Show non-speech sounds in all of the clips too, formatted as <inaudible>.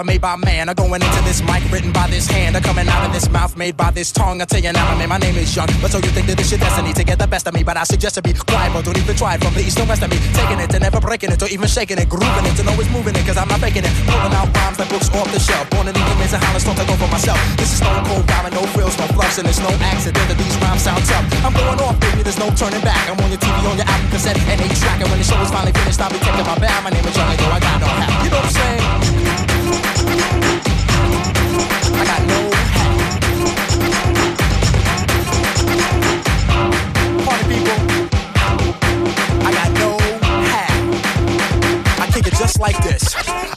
Made by man are going into this mic written by this hand I'm coming out of this mouth made by this tongue. I tell you now, man, my name is Young. But so you think that this your destiny to get the best of me? But I suggest to be quiet, but don't even try it from the east to west of me. Taking it and never breaking it or even shaking it, grooving it and always moving it, cause I'm not faking it. Pulling out rhymes like books off the shelf. Born in the humans and don't take over myself. This is stone cold rhyming, no frills, no fluffs, and it's no accident that these rhymes sound tough. I'm going off, baby, there's no turning back. I'm on your TV, on your album cassette, and eight track. And when the show is finally finished, I'll be taking my bow. My name is Young, and yo, I got no hat. You know what I'm saying? I got no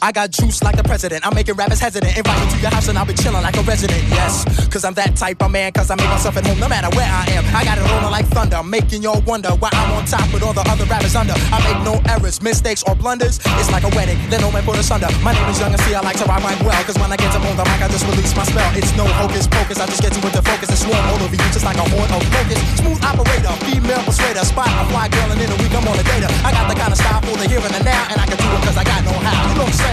I got juice like the president. I'm making rappers hesitant. Invite you to your house and I'll be chilling like a resident. Yes, cause I'm that type of man. Cause I make myself at home no matter where I am. I got it rolling like thunder. Making y'all wonder why I'm on top with all the other rappers under. I make no errors, mistakes, or blunders. It's like a wedding. Let no man put us under. My name is Young and see I like to ride rhyme well. Cause when I get to on the mic, I just release my spell. It's no hocus pocus. I just get you with the focus and swarm all over you just like a horn of focus. Smooth operator, female persuader. Spot a fly girl and in a week I'm on a data. I got the kind of style for the here and the now. And I can do it cause I got no how. You know what I'm saying?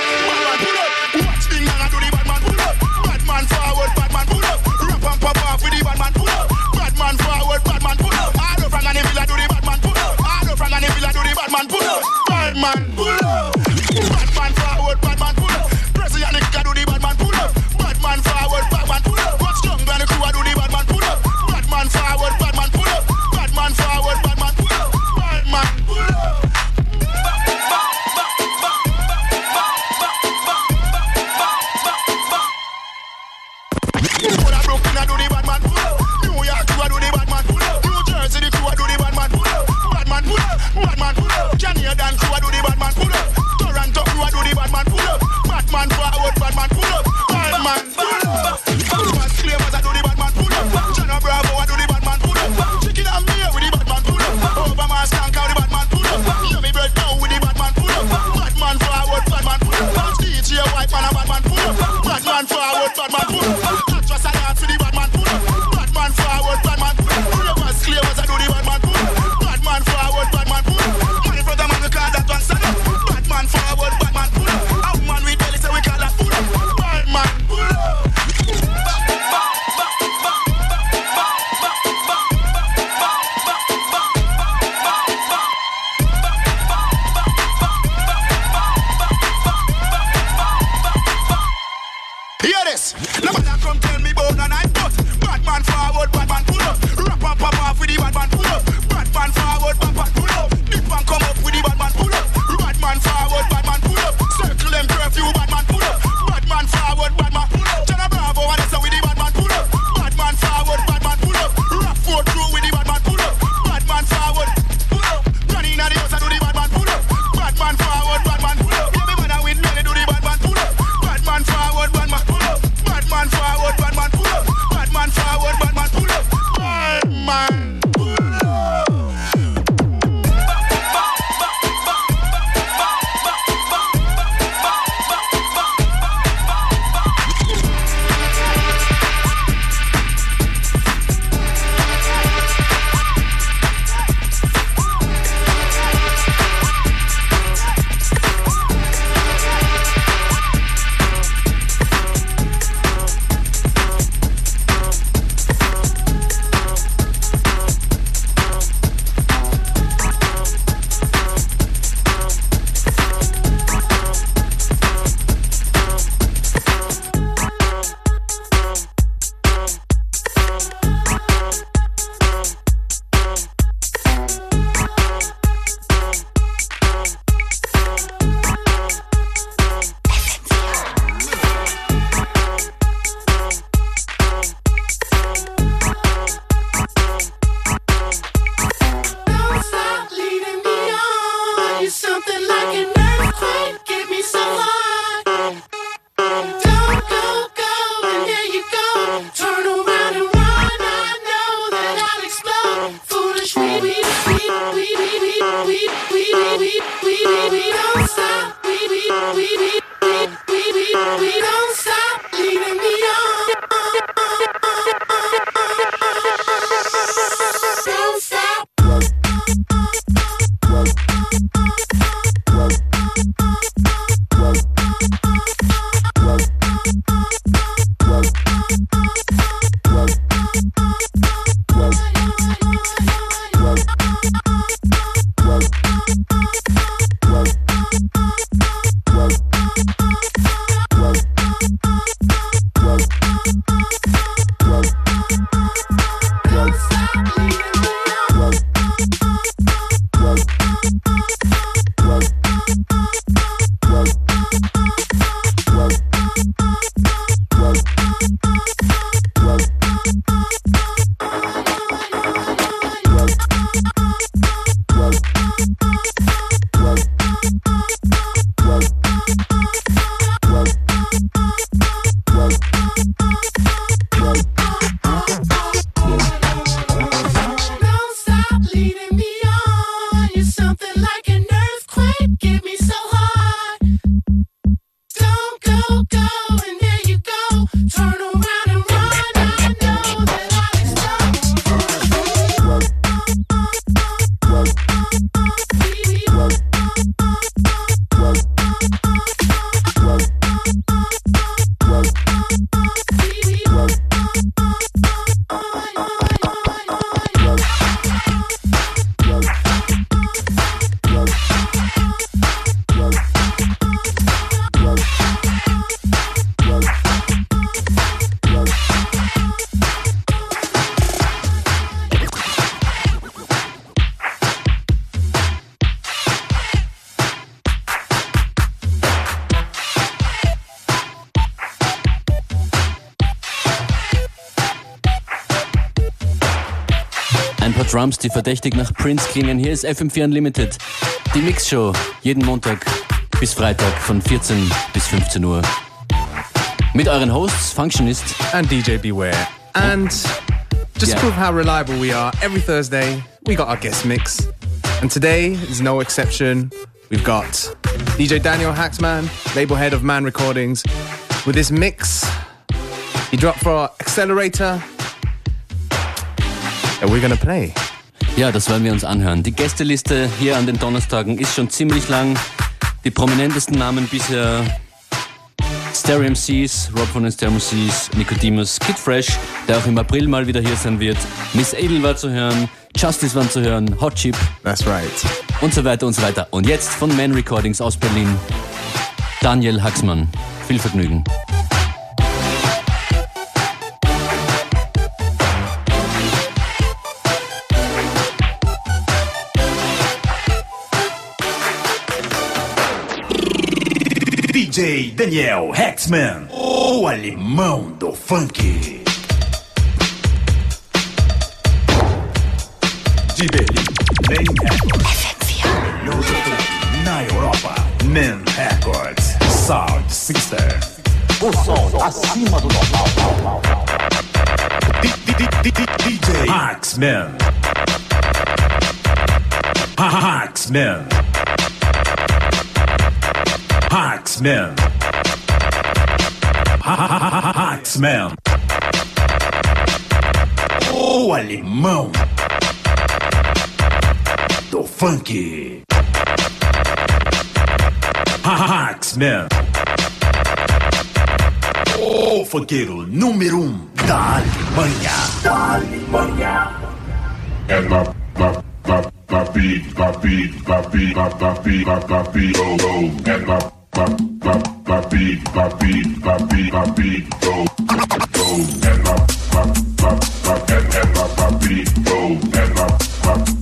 man pull up. Bad man pull up. Bad man forward, bad man Drums, die verdächtig nach Prince klingen. Hier ist FM4 Unlimited, die Mixshow, jeden Montag bis Freitag von 14 bis 15 Uhr. Mit euren Hosts, Functionist and DJ Beware. And just yeah. to prove how reliable we are, every Thursday we got our guest mix. And today is no exception. We've got DJ Daniel Haxman, label head of Man Recordings, with this mix. He dropped for Accelerator that we're gonna play. Ja, das wollen wir uns anhören. Die Gästeliste hier an den Donnerstagen ist schon ziemlich lang. Die prominentesten Namen bisher Stereo MCs, Rob von den Stereo MCs, Nicodemus, Kid Fresh, der auch im April mal wieder hier sein wird. Miss Edel war zu hören, Justice war zu hören, Hot Chip. That's right. Und so weiter und so weiter. Und jetzt von Man Recordings aus Berlin, Daniel Haxmann. Viel Vergnügen. DJ Daniel Hexman, o alemão do funk. De Berlim, Nem Records. Na Europa, Men Records. Sound Sister. O som acima do normal. DJ Haxman. Haxman. O alemão do funk. Hacksman. O funkeiro número um da Alemanha. Da Alemanha. É na, na, na, na, na, na, na, na, na, na, oh, oh. É na Go and my, my, my, and, and my, my beat go, and my, my,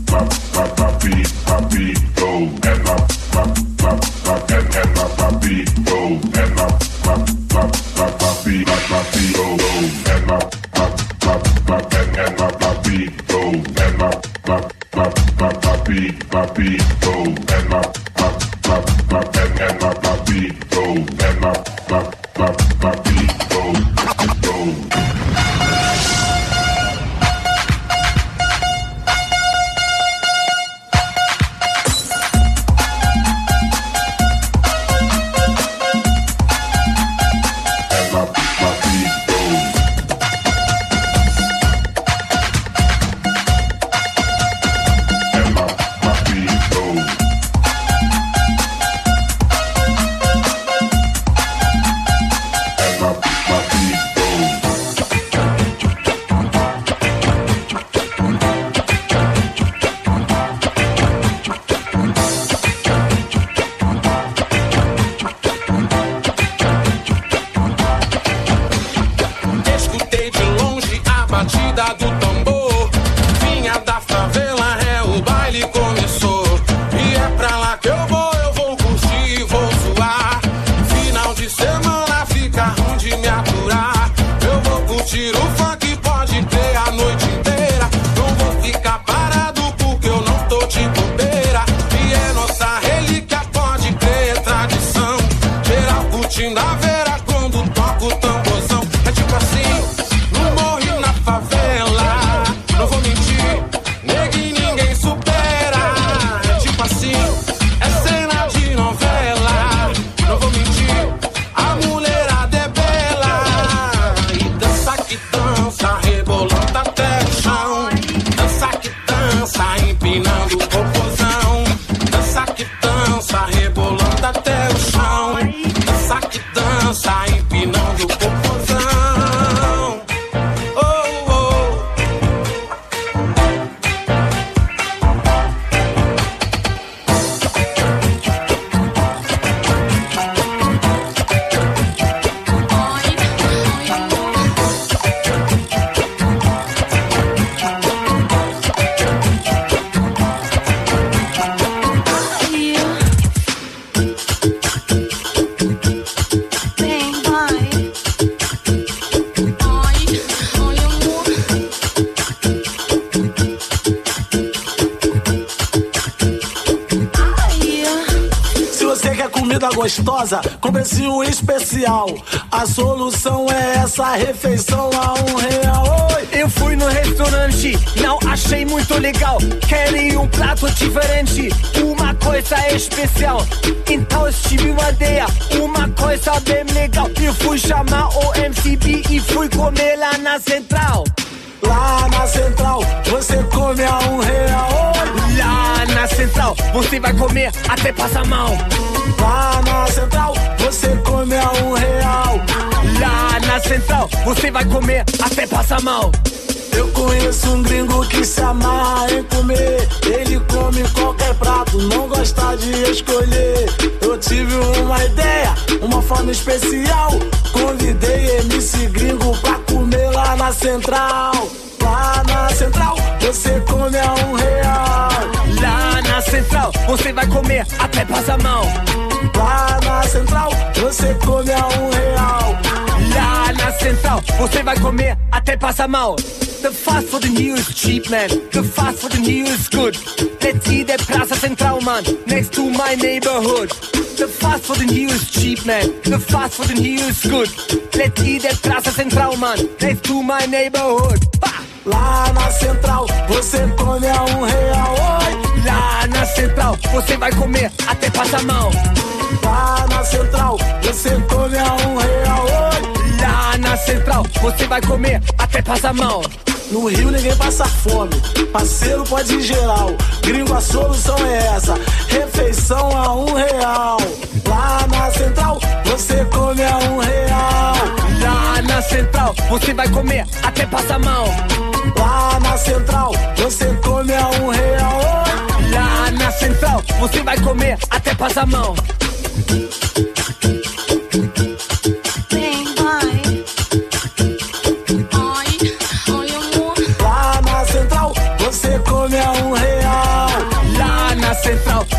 Sign. Gostosa, com precinho especial. A solução é essa refeição a um real. Oi! Eu fui no restaurante, não achei muito legal. Querem um prato diferente, uma coisa especial. Então eu tive uma ideia, uma coisa bem legal. Eu fui chamar o MCB e fui comer lá na central. Lá na central, você come a um real. Lá na central, você vai comer até passar mal. Lá na central, você come a um real. Lá na central, você vai comer até passar mal. Eu conheço um gringo que se amarra em comer. Ele come qualquer prato, não gosta de escolher. Eu tive uma ideia, uma forma especial. Convidei MC gringo pra comer lá na central. Lá na central, você come a um real. Lá na central, você vai comer até passar mal. Central, você come a um real. Lá na central, você vai comer até passar mal. The fast food in here is cheap, man. The fast food in here is good. Let's eat at Plaza Central, man, next to my neighborhood. The fast food in here is cheap, man. The fast food in here is good. Let's eat at Plaza Central, man, next to my neighborhood. Lá na central, você come a um real. Oi! Lá na central, você vai comer até passar mal. Lá na central, você come a um real. Oi! Lá na central, você vai comer até passar mal. No Rio ninguém passa fome, parceiro pode ir geral. Gringo, a solução é essa: refeição a um real. Lá na central, você come a um real. Lá na central, você vai comer até passar mal. Lá na central, você come a um real. Lá na central, você vai comer até passar mal.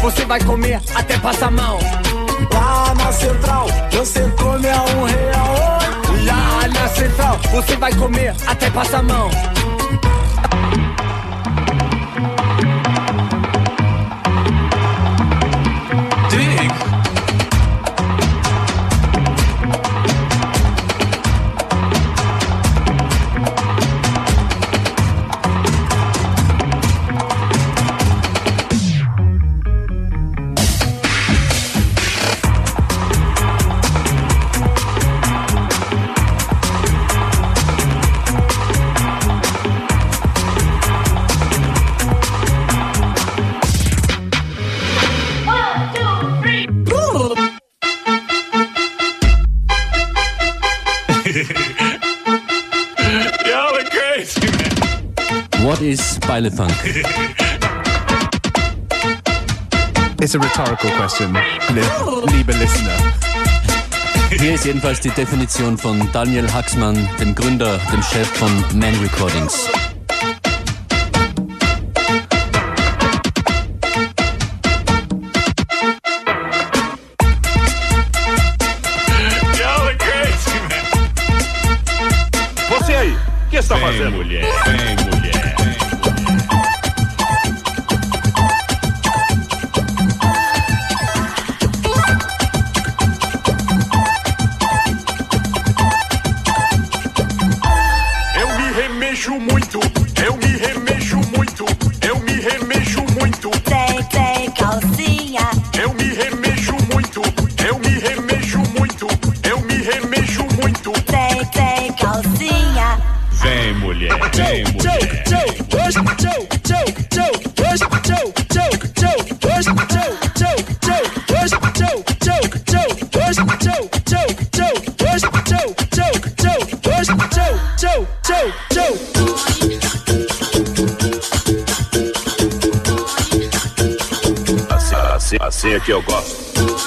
Você vai comer até passar mal. Lá na central, você come a um real. Lá na central, você vai comer até passar mal. Beilefunk? It's a rhetorical question, li- lieber listener. Hier ist jedenfalls die Definition von Daniel Haxmann, dem Gründer, dem Chef von Man Recordings. Mulher. Assim, assim, assim é que eu gosto.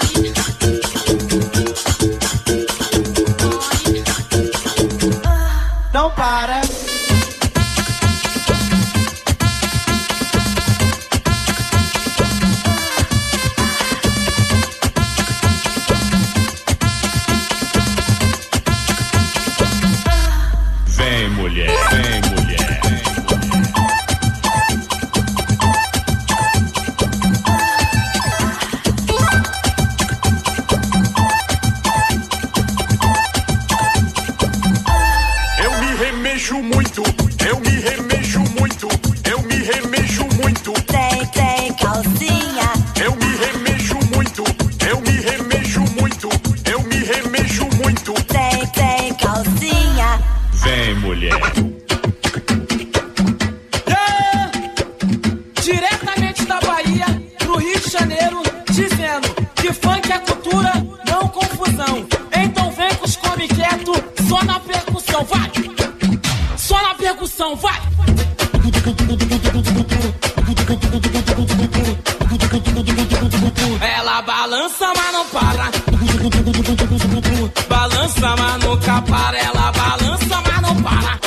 Balança, mas nunca para. Ela balança, mas não para.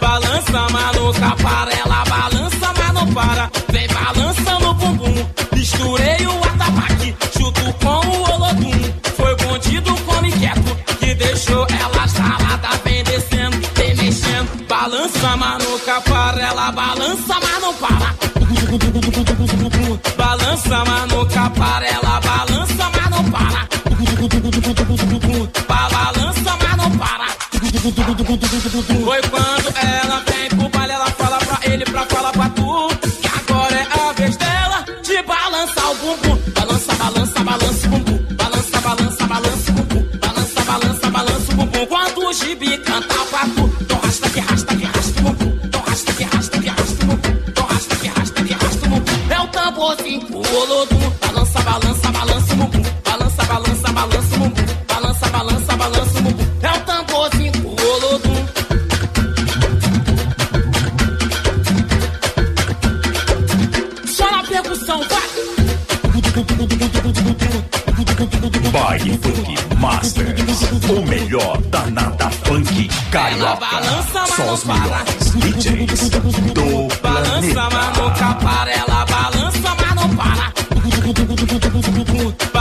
Balança, mas nunca para. Ela balança, mas não para. Vem balançando o bumbum. Misturei o atabaque, chuto com o olodum. Foi bandido come quieto, que deixou ela salada. Vem descendo, vem mexendo. Balança, mas nunca para. Ela balança, mas não para. Balança, mas nunca para. Foi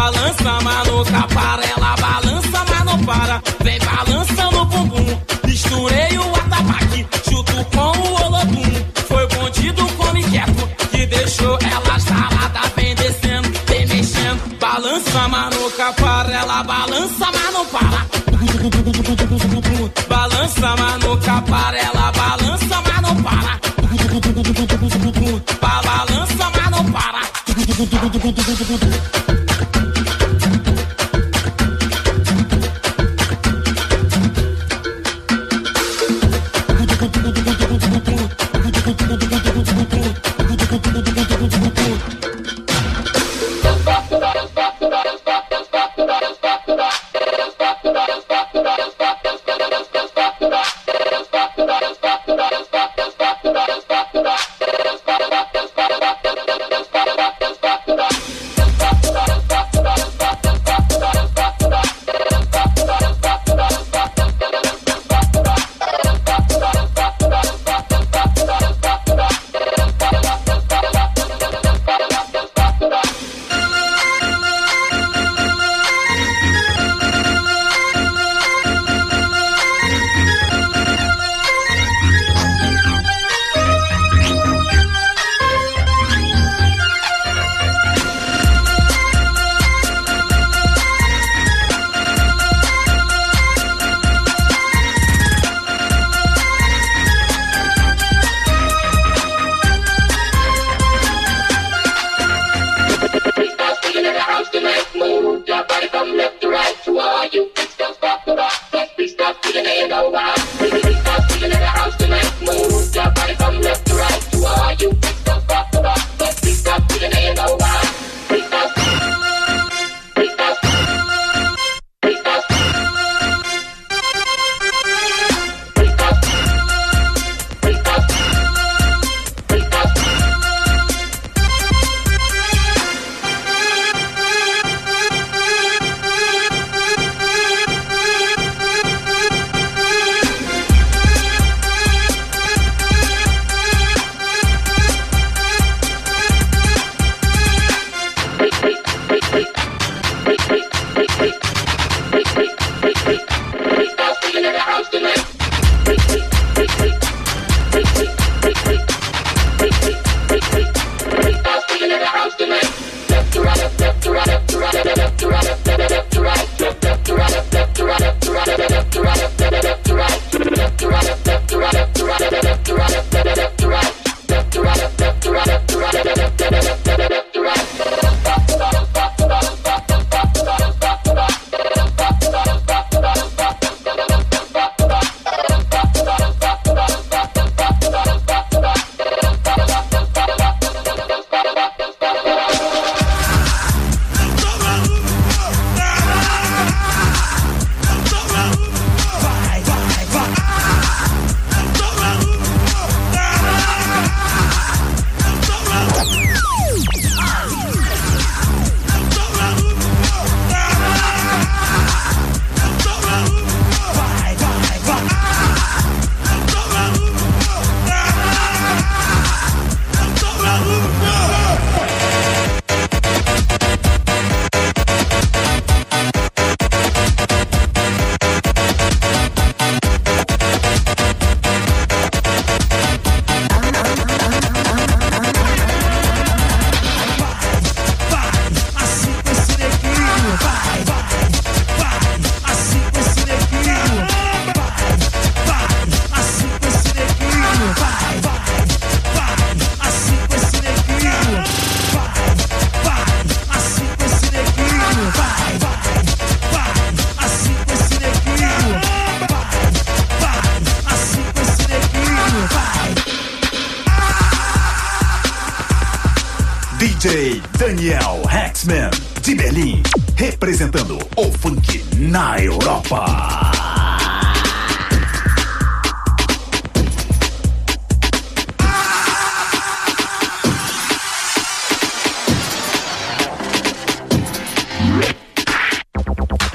Balança, mas nunca para. Ela balança, mas não para. Vem balançando o bumbum. Misturei o atabaque, chuto com o olodum. Foi bandido come quieto, que deixou ela salada. Vem descendo, vem mexendo. Balança, mas nunca para. Ela balança, mas não para. Balança, mas nunca para. Ela balança, mas não para. Ba- Balança, mas não para.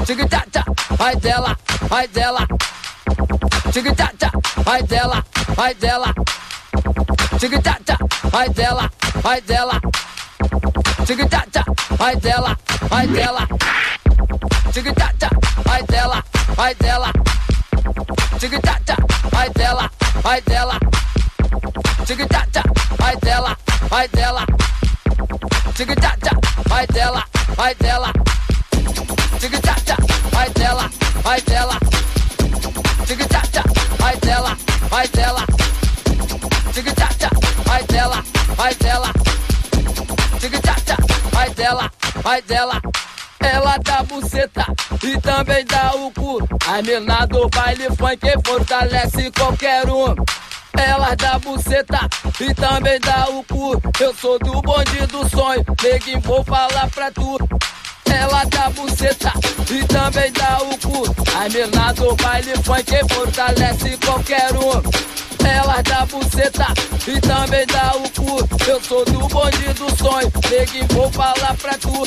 Tic-tac-tac, vai dela, vai dela. Tic-tac-tac, vai dela, vai dela. Tic-tac-tac, vai dela, vai dela. Tic-tac-tac, vai dela, vai dela. Tic-tac-tac, vai dela, vai dela. Tic-tac-tac, vai dela, vai dela. Tic-tac-tac, vai dela, vai dela. Tic-tac-tac, vai dela, vai dela. Tic-tac-tac, vai dela, vai dela. Tic-tac-tac, vai dela, vai dela. Tic-tac-tac, vai dela, vai dela. Tic-tac-tac, vai dela, vai dela. Ela dá buceta e também dá o cu. A mina do baile funk fortalece qualquer um. Ela dá buceta e também dá o cu. Eu sou do bonde do sonho, neguinho, vou falar pra tu ela dá buceta e também dá o cu. A mina do baile funk fortalece qualquer um ela dá buceta e também dá o cu. Eu sou do bonde do sonho, e vou falar pra tu.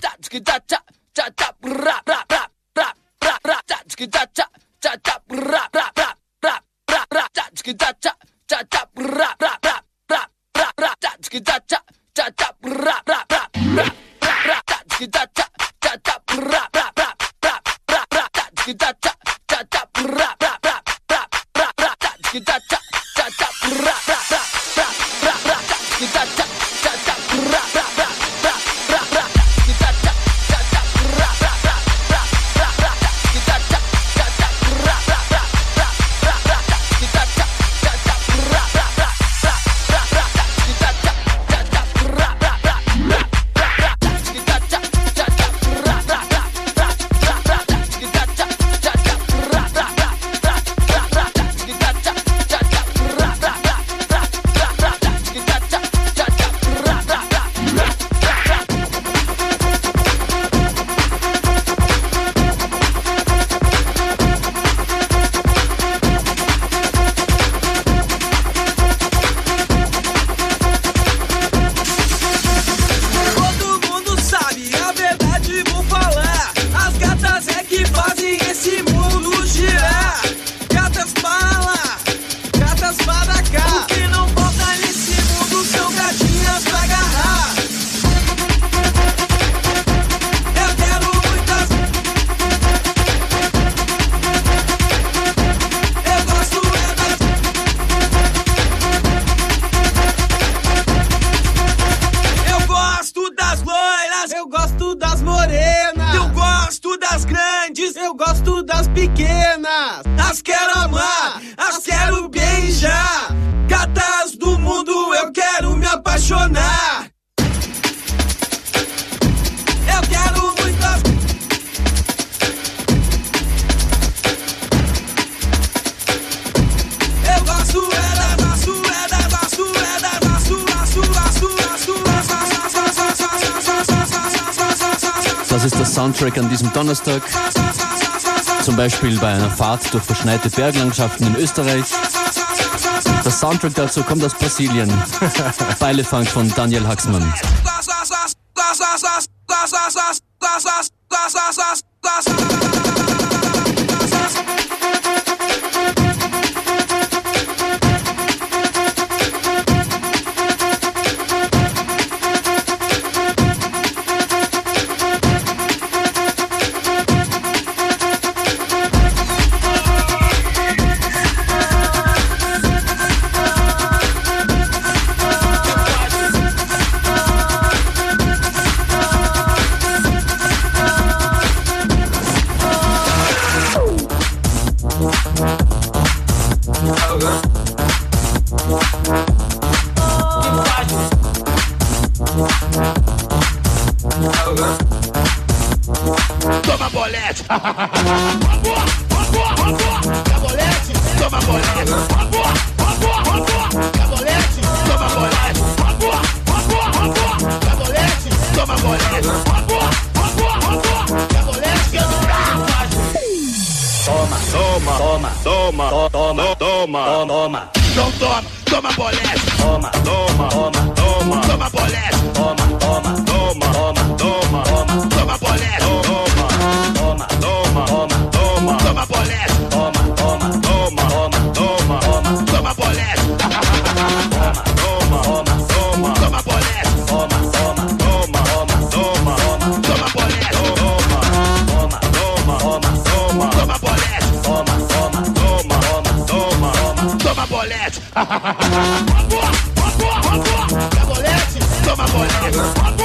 Tá, tski, tá, tá, tá, tá, pra, pra, pra, pra, pra, pra, tá, tski, tá, tá, tá, tá, pra, pra, pra, pra, pra, pra, tá, tski, tá, tá, tá, tá, pra, da da Soundtrack an diesem Donnerstag. Zum Beispiel bei einer Fahrt durch verschneite Berglandschaften in Österreich. Der Soundtrack dazu kommt aus Brasilien. <laughs> Beilefunk von Daniel Haxmann. toma, toma, toma, toma, toma, toma. Então toma, toma bolete. Toma, toma, toma, toma, toma bolete. Toma. Toma bolete, toma bolete.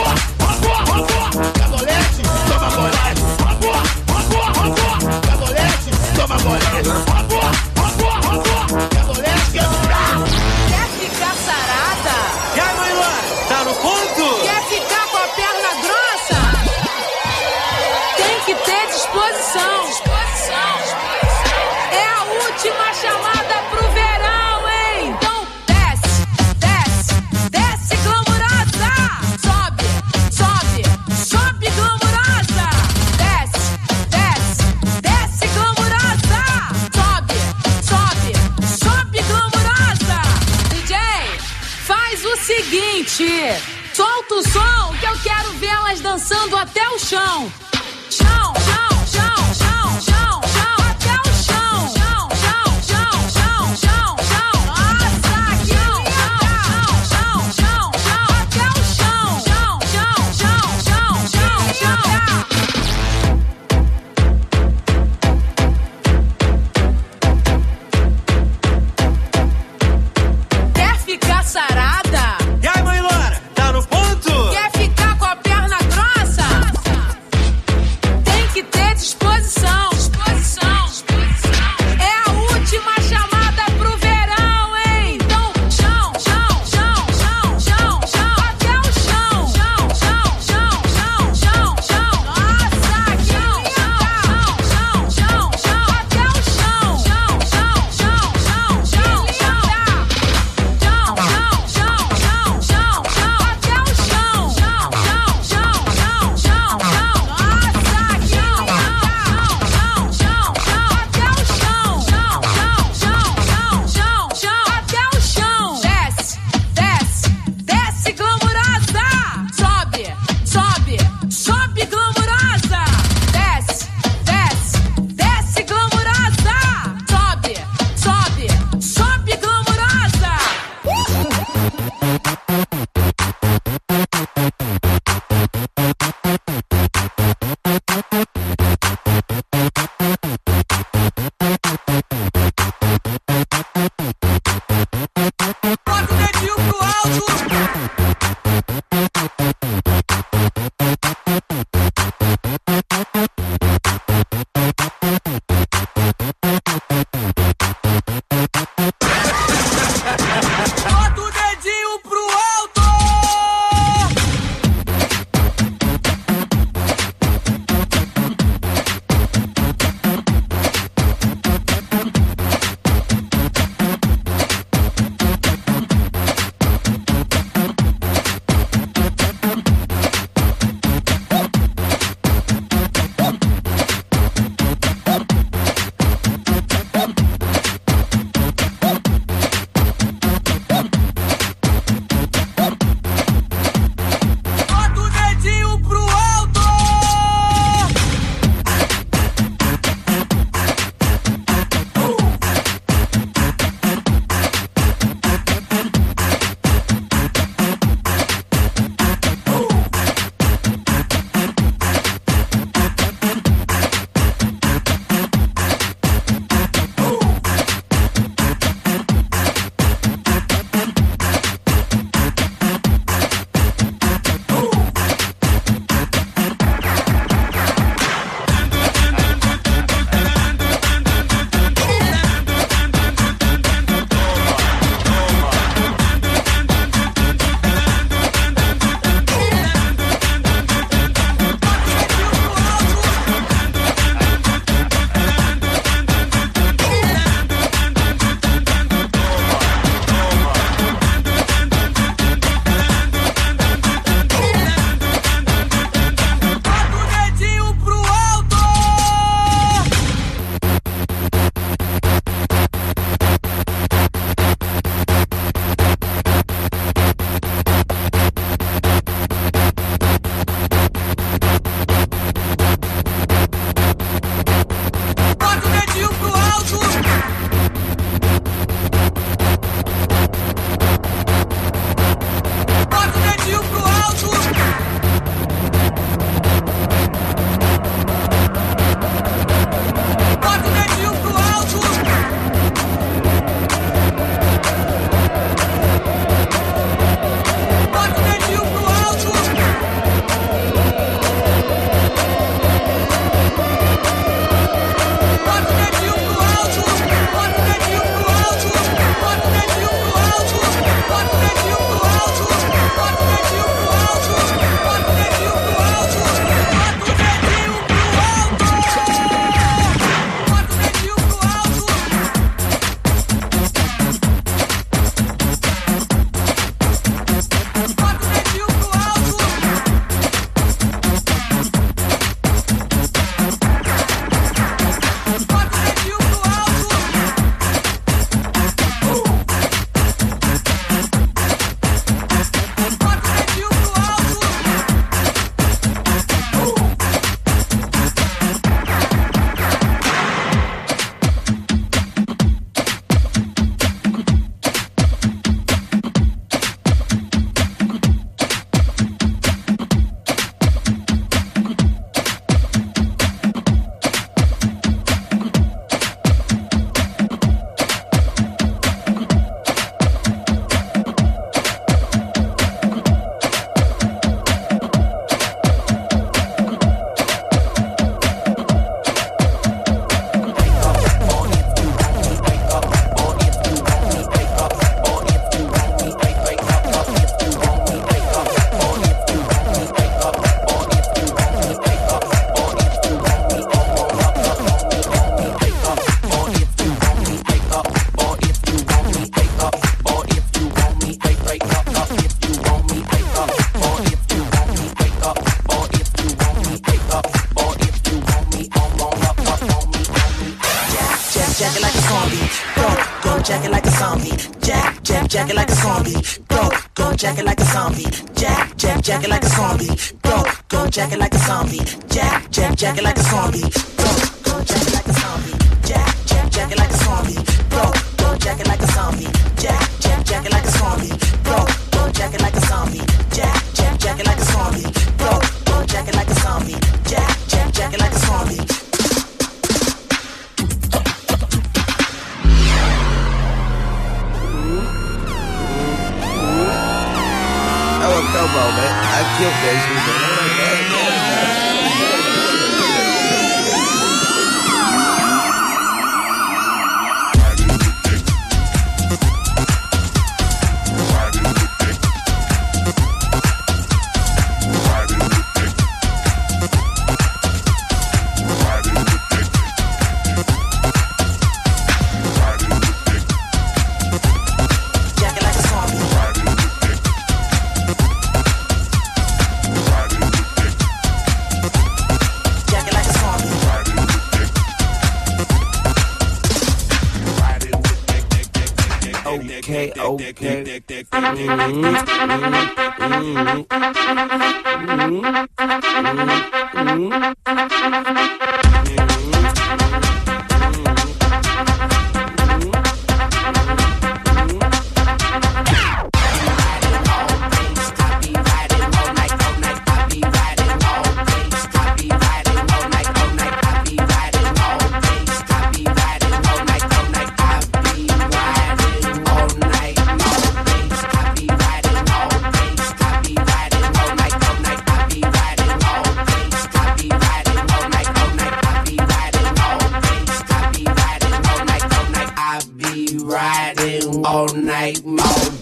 Riding all night, all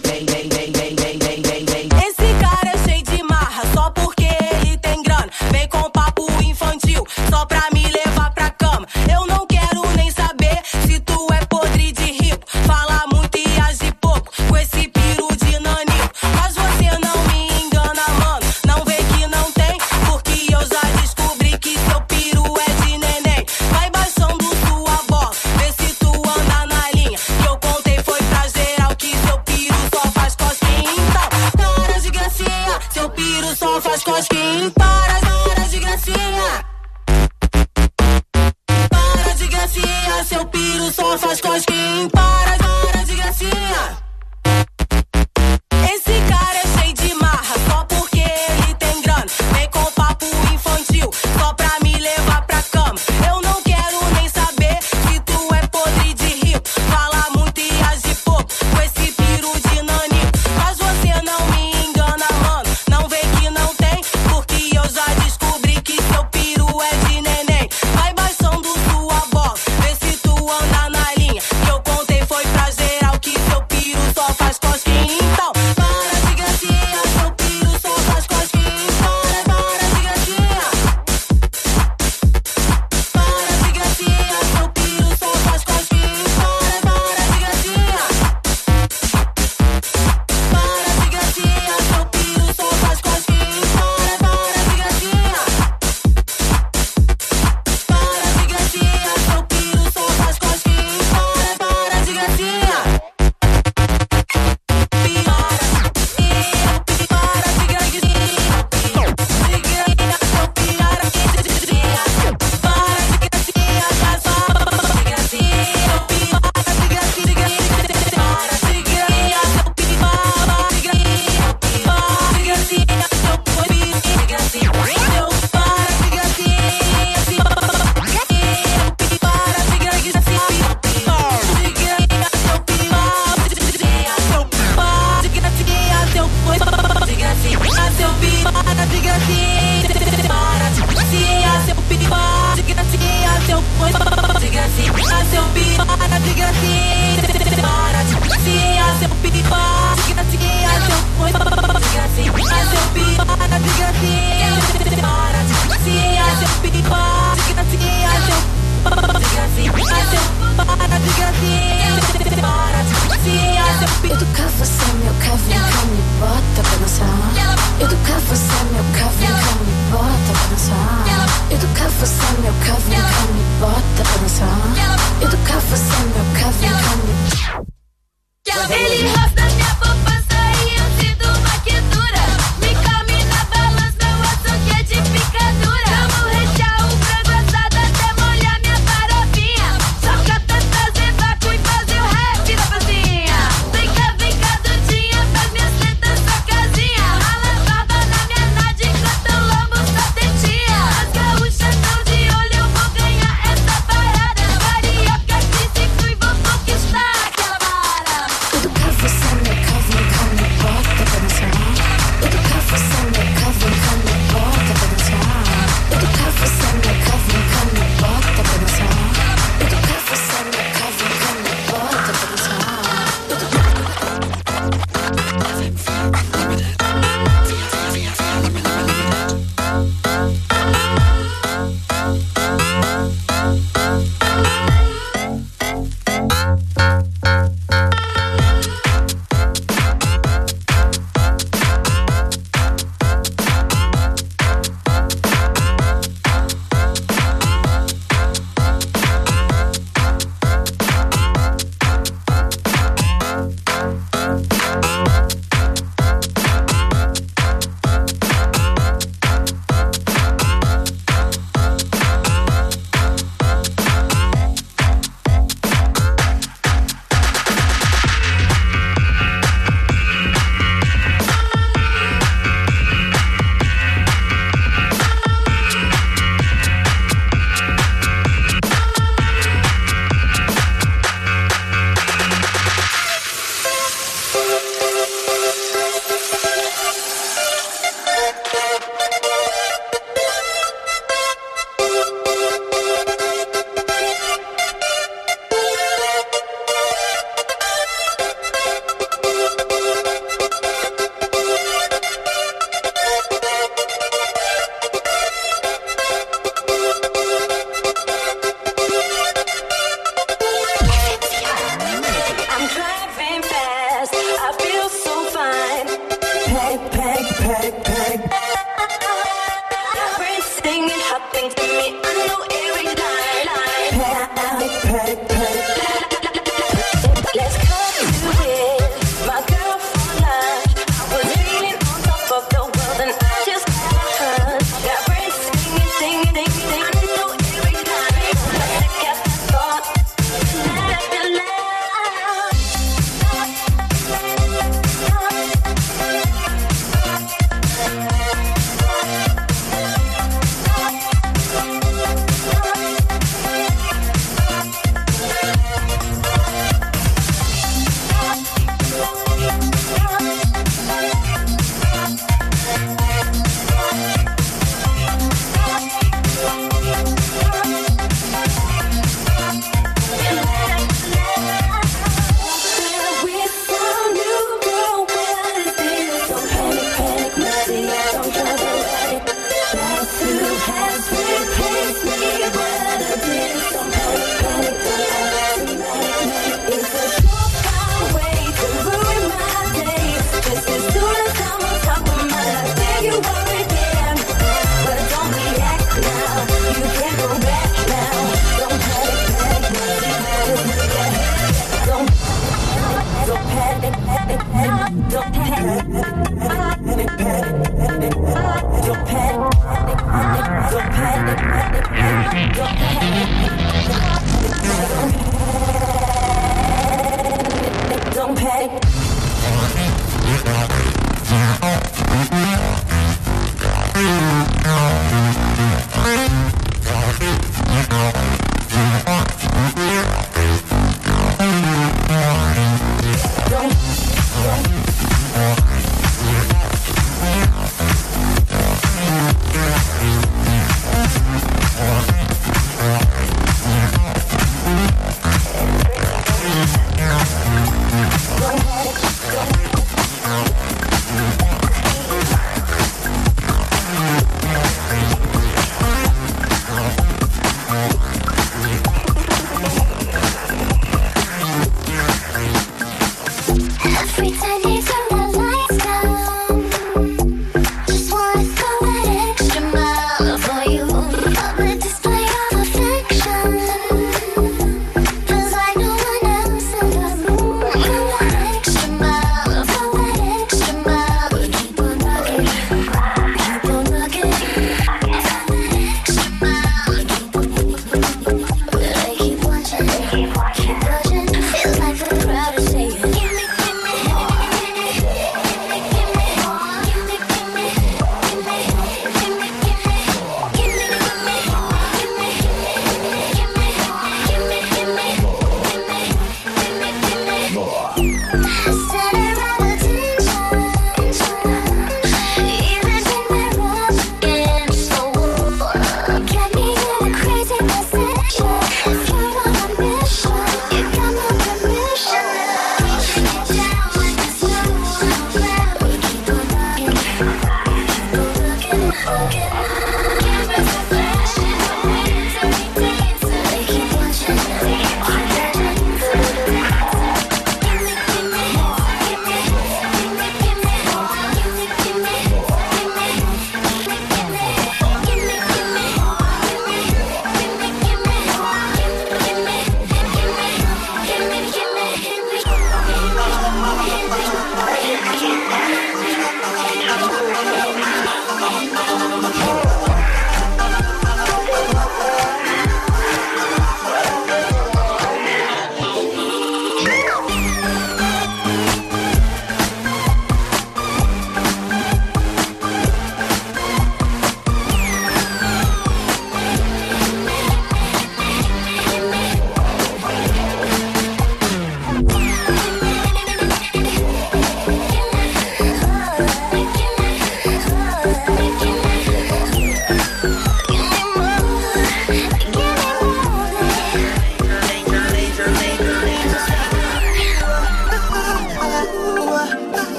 What the heck?